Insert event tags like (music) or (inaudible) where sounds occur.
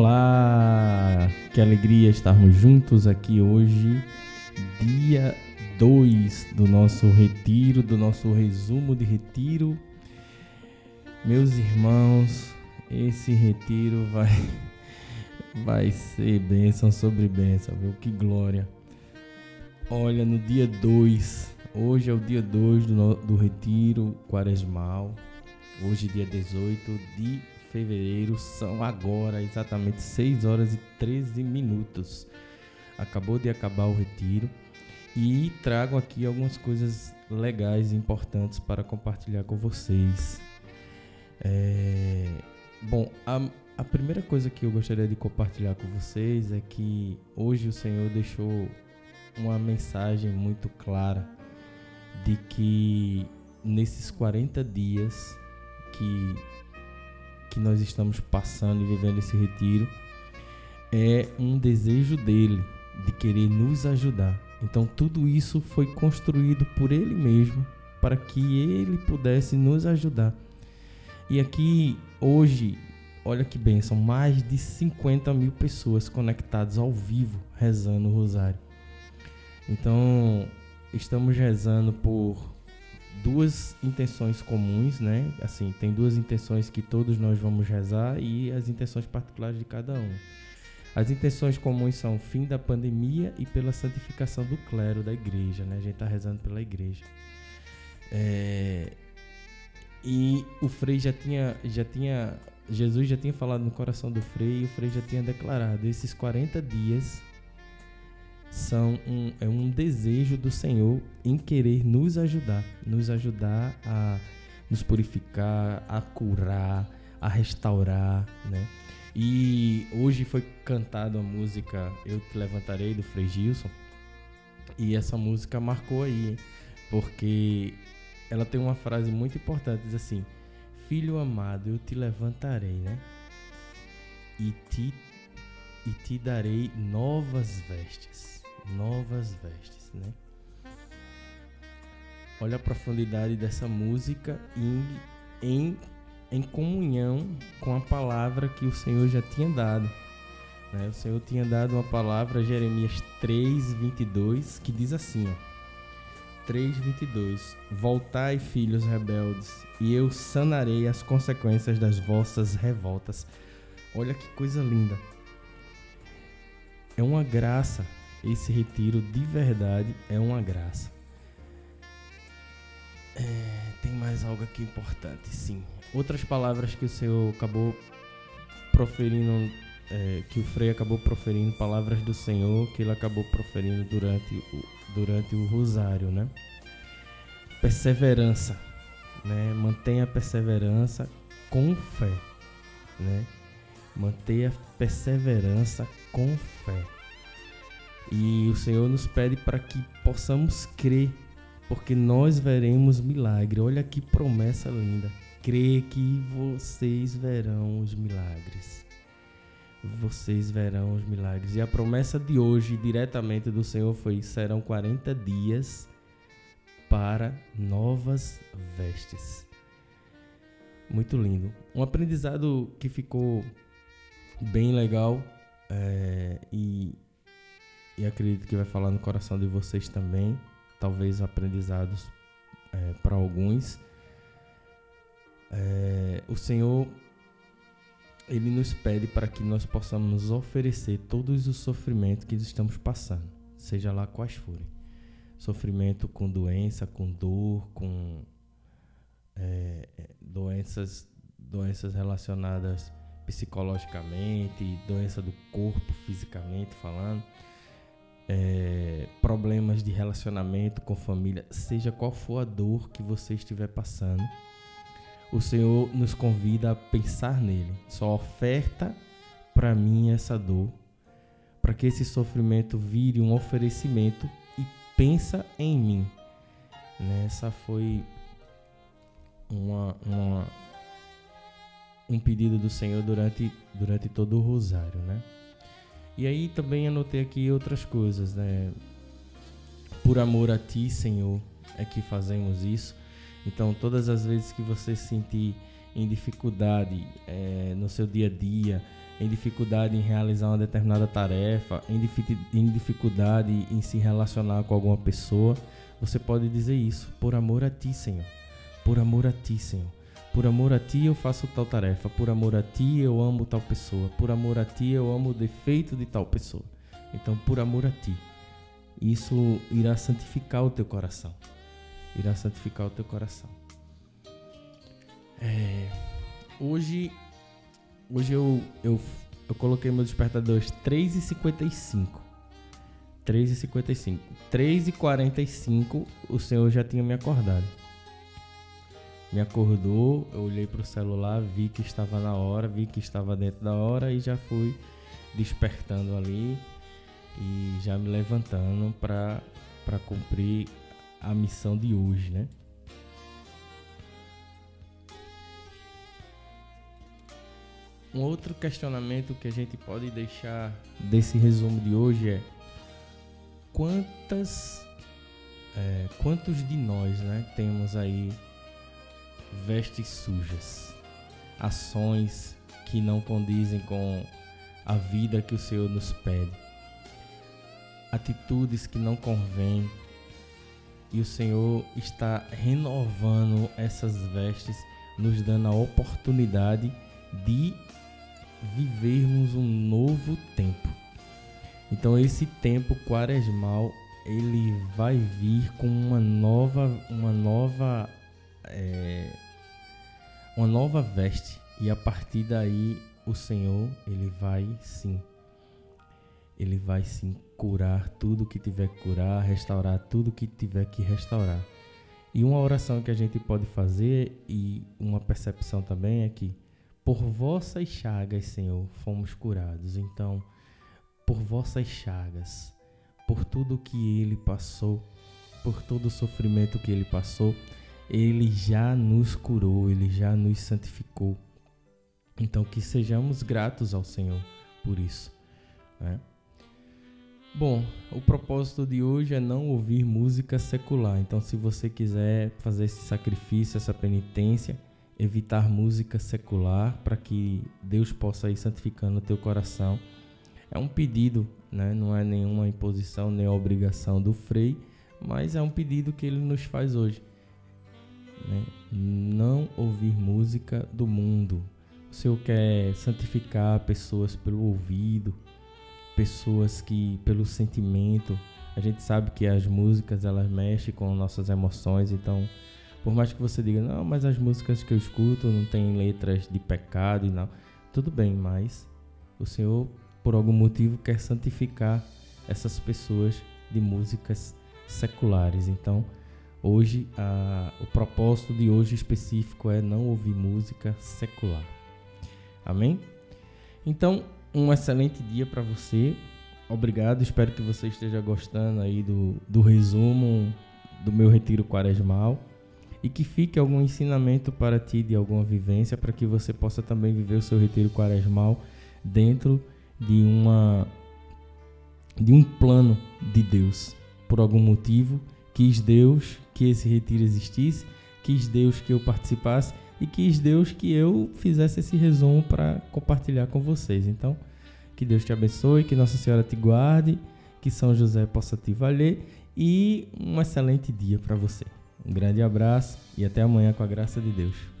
Olá, que alegria estarmos juntos aqui hoje, dia 2 do nosso retiro, do nosso resumo de retiro. Meus irmãos, esse retiro vai (laughs) vai ser bênção sobre bênção, viu? Que glória. Olha, no dia 2, hoje é o dia 2 do, do retiro quaresmal, hoje dia 18 de fevereiro, são agora exatamente 6 horas e 13 minutos. Acabou de acabar o retiro e trago aqui algumas coisas legais e importantes para compartilhar com vocês. É... Bom, a, a primeira coisa que eu gostaria de compartilhar com vocês é que hoje o Senhor deixou uma mensagem muito clara de que nesses 40 dias que que nós estamos passando e vivendo esse retiro é um desejo dele de querer nos ajudar. Então tudo isso foi construído por ele mesmo para que ele pudesse nos ajudar. E aqui hoje, olha que bênção, mais de 50 mil pessoas conectadas ao vivo rezando o rosário. Então estamos rezando por duas intenções comuns, né? Assim, tem duas intenções que todos nós vamos rezar e as intenções particulares de cada um. As intenções comuns são fim da pandemia e pela santificação do clero da igreja, né? A gente está rezando pela igreja. É... E o Frei já tinha, já tinha, Jesus já tinha falado no coração do Frei e o Frei já tinha declarado: esses 40 dias são um, é um desejo do Senhor em querer nos ajudar, nos ajudar a nos purificar, a curar, a restaurar, né? E hoje foi cantada a música Eu Te Levantarei do Frei Gilson e essa música marcou aí, porque ela tem uma frase muito importante, diz assim: Filho amado, eu te levantarei, né? E te e te darei novas vestes novas vestes, né? Olha a profundidade dessa música em, em, em comunhão com a palavra que o Senhor já tinha dado. Né? O Senhor tinha dado uma palavra, Jeremias 3, 22, que diz assim: ó, 3, 22: Voltai, filhos rebeldes, e eu sanarei as consequências das vossas revoltas. Olha que coisa linda. É uma graça esse retiro de verdade é uma graça. É, tem mais algo aqui importante, sim. Outras palavras que o Senhor acabou proferindo, é, que o Frei acabou proferindo, palavras do Senhor que ele acabou proferindo durante o, durante o rosário, né? Perseverança, né? Mantenha a perseverança com fé, né? Mantenha a perseverança com fé. E o Senhor nos pede para que possamos crer, porque nós veremos milagre. Olha que promessa linda. Crê que vocês verão os milagres. Vocês verão os milagres. E a promessa de hoje, diretamente do Senhor, foi: serão 40 dias para novas vestes. Muito lindo. Um aprendizado que ficou bem legal é, e e acredito que vai falar no coração de vocês também, talvez aprendizados é, para alguns. É, o Senhor ele nos pede para que nós possamos oferecer todos os sofrimentos que estamos passando, seja lá quais forem. Sofrimento com doença, com dor, com é, é doenças, doenças relacionadas psicologicamente, doença do corpo, fisicamente falando é, problemas de relacionamento com família, seja qual for a dor que você estiver passando, o Senhor nos convida a pensar nele. Só oferta para mim essa dor, para que esse sofrimento vire um oferecimento e pensa em mim. Né? Essa foi uma, uma, um pedido do Senhor durante, durante todo o rosário, né? E aí também anotei aqui outras coisas, né? Por amor a ti, Senhor, é que fazemos isso. Então, todas as vezes que você se sentir em dificuldade é, no seu dia a dia, em dificuldade em realizar uma determinada tarefa, em, em dificuldade em se relacionar com alguma pessoa, você pode dizer isso, por amor a ti, Senhor. Por amor a ti, Senhor. Por amor a ti eu faço tal tarefa, por amor a ti eu amo tal pessoa, por amor a ti eu amo o defeito de tal pessoa. Então, por amor a ti, isso irá santificar o teu coração. Irá santificar o teu coração. É, hoje hoje eu, eu, eu coloquei meu despertador às 3h55. 3h55. 3h45 o senhor já tinha me acordado. Me acordou, eu olhei para o celular, vi que estava na hora, vi que estava dentro da hora e já fui despertando ali e já me levantando para cumprir a missão de hoje, né? Um outro questionamento que a gente pode deixar desse resumo de hoje é quantas é, quantos de nós né, temos aí vestes sujas, ações que não condizem com a vida que o Senhor nos pede, atitudes que não convêm, e o Senhor está renovando essas vestes, nos dando a oportunidade de vivermos um novo tempo. Então esse tempo quaresmal ele vai vir com uma nova, uma nova, é, uma nova veste e a partir daí o Senhor ele vai sim, ele vai sim curar tudo que tiver que curar, restaurar tudo que tiver que restaurar. E uma oração que a gente pode fazer e uma percepção também é que por vossas chagas, Senhor, fomos curados. Então, por vossas chagas, por tudo que ele passou, por todo o sofrimento que ele passou, ele já nos curou, ele já nos santificou. Então, que sejamos gratos ao Senhor por isso. Né? Bom, o propósito de hoje é não ouvir música secular. Então, se você quiser fazer esse sacrifício, essa penitência, evitar música secular para que Deus possa ir santificando o teu coração. É um pedido, né? não é nenhuma imposição nem obrigação do Frei, mas é um pedido que ele nos faz hoje. Né? Não ouvir música do mundo. O Senhor quer santificar pessoas pelo ouvido, pessoas que pelo sentimento. A gente sabe que as músicas elas mexem com nossas emoções, então por mais que você diga, não, mas as músicas que eu escuto não tem letras de pecado e não. Tudo bem, mas o Senhor, por algum motivo, quer santificar essas pessoas de músicas seculares. Então, hoje, a, o propósito de hoje específico é não ouvir música secular. Amém? Então, um excelente dia para você. Obrigado, espero que você esteja gostando aí do, do resumo do meu retiro quaresmal e que fique algum ensinamento para ti de alguma vivência para que você possa também viver o seu retiro quaresmal dentro de uma de um plano de Deus. Por algum motivo, quis Deus que esse retiro existisse, quis Deus que eu participasse e quis Deus que eu fizesse esse resumo para compartilhar com vocês. Então, que Deus te abençoe, que Nossa Senhora te guarde, que São José possa te valer e um excelente dia para você. Um grande abraço e até amanhã com a graça de Deus.